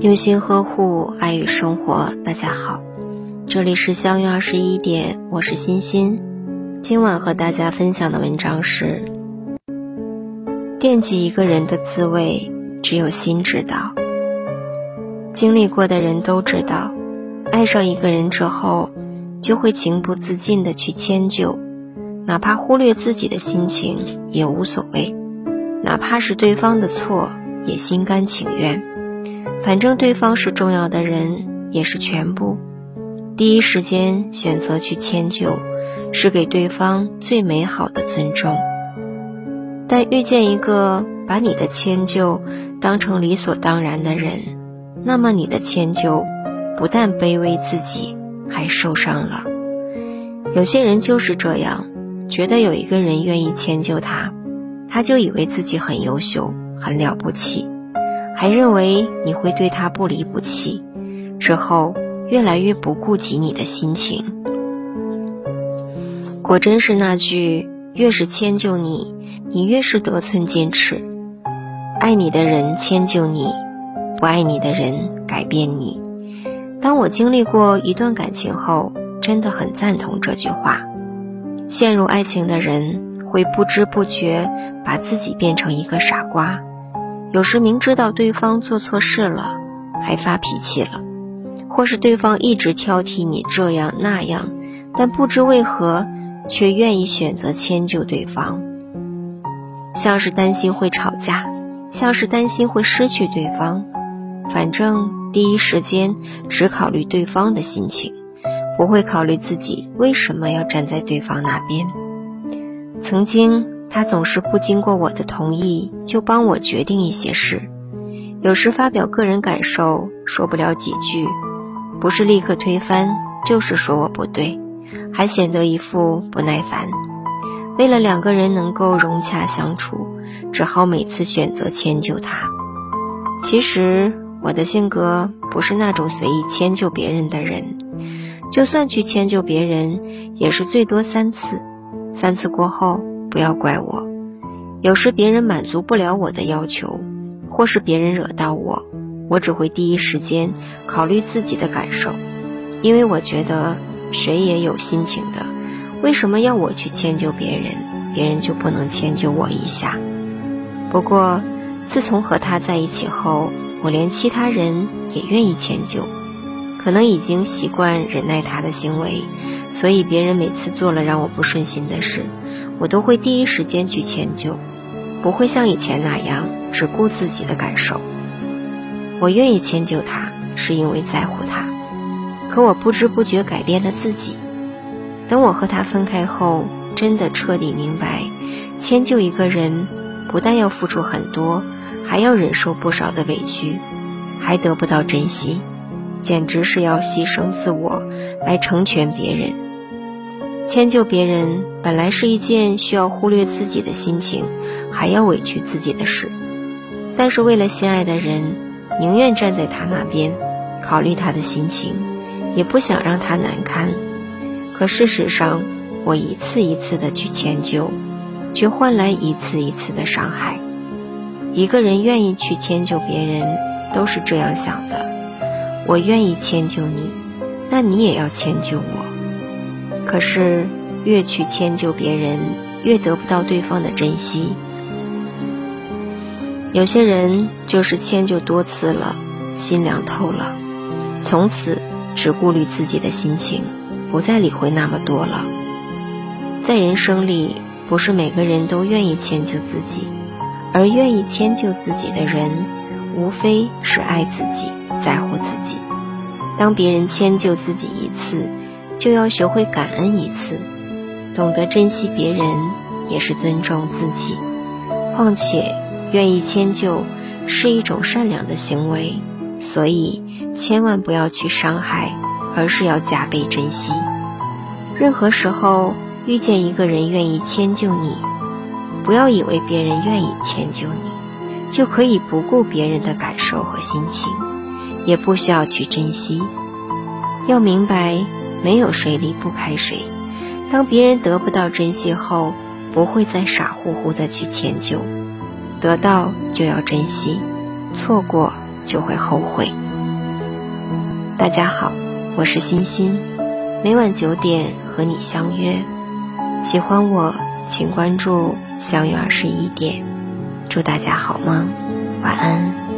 用心呵护爱与生活，大家好，这里是相约二十一点，我是欣欣。今晚和大家分享的文章是：惦记一个人的滋味，只有心知道。经历过的人都知道，爱上一个人之后，就会情不自禁的去迁就，哪怕忽略自己的心情也无所谓，哪怕是对方的错，也心甘情愿。反正对方是重要的人，也是全部。第一时间选择去迁就，是给对方最美好的尊重。但遇见一个把你的迁就当成理所当然的人，那么你的迁就不但卑微自己，还受伤了。有些人就是这样，觉得有一个人愿意迁就他，他就以为自己很优秀，很了不起。还认为你会对他不离不弃，之后越来越不顾及你的心情。果真是那句“越是迁就你，你越是得寸进尺”。爱你的人迁就你，不爱你的人改变你。当我经历过一段感情后，真的很赞同这句话。陷入爱情的人会不知不觉把自己变成一个傻瓜。有时明知道对方做错事了，还发脾气了，或是对方一直挑剔你这样那样，但不知为何却愿意选择迁就对方，像是担心会吵架，像是担心会失去对方，反正第一时间只考虑对方的心情，不会考虑自己为什么要站在对方那边。曾经。他总是不经过我的同意就帮我决定一些事，有时发表个人感受说不了几句，不是立刻推翻，就是说我不对，还显得一副不耐烦。为了两个人能够融洽相处，只好每次选择迁就他。其实我的性格不是那种随意迁就别人的人，就算去迁就别人，也是最多三次，三次过后。不要怪我，有时别人满足不了我的要求，或是别人惹到我，我只会第一时间考虑自己的感受，因为我觉得谁也有心情的，为什么要我去迁就别人，别人就不能迁就我一下？不过自从和他在一起后，我连其他人也愿意迁就，可能已经习惯忍耐他的行为，所以别人每次做了让我不顺心的事。我都会第一时间去迁就，不会像以前那样只顾自己的感受。我愿意迁就他，是因为在乎他。可我不知不觉改变了自己。等我和他分开后，真的彻底明白，迁就一个人，不但要付出很多，还要忍受不少的委屈，还得不到珍惜，简直是要牺牲自我来成全别人。迁就别人本来是一件需要忽略自己的心情，还要委屈自己的事，但是为了心爱的人，宁愿站在他那边，考虑他的心情，也不想让他难堪。可事实上，我一次一次的去迁就，却换来一次一次的伤害。一个人愿意去迁就别人，都是这样想的：我愿意迁就你，那你也要迁就我。可是，越去迁就别人，越得不到对方的珍惜。有些人就是迁就多次了，心凉透了，从此只顾虑自己的心情，不再理会那么多了。在人生里，不是每个人都愿意迁就自己，而愿意迁就自己的人，无非是爱自己，在乎自己。当别人迁就自己一次，就要学会感恩一次，懂得珍惜别人，也是尊重自己。况且，愿意迁就是一种善良的行为，所以千万不要去伤害，而是要加倍珍惜。任何时候遇见一个人愿意迁就你，不要以为别人愿意迁就你，就可以不顾别人的感受和心情，也不需要去珍惜。要明白。没有谁离不开谁。当别人得不到珍惜后，不会再傻乎乎的去迁就。得到就要珍惜，错过就会后悔。大家好，我是欣欣，每晚九点和你相约。喜欢我，请关注“相约二十一点”。祝大家好梦，晚安。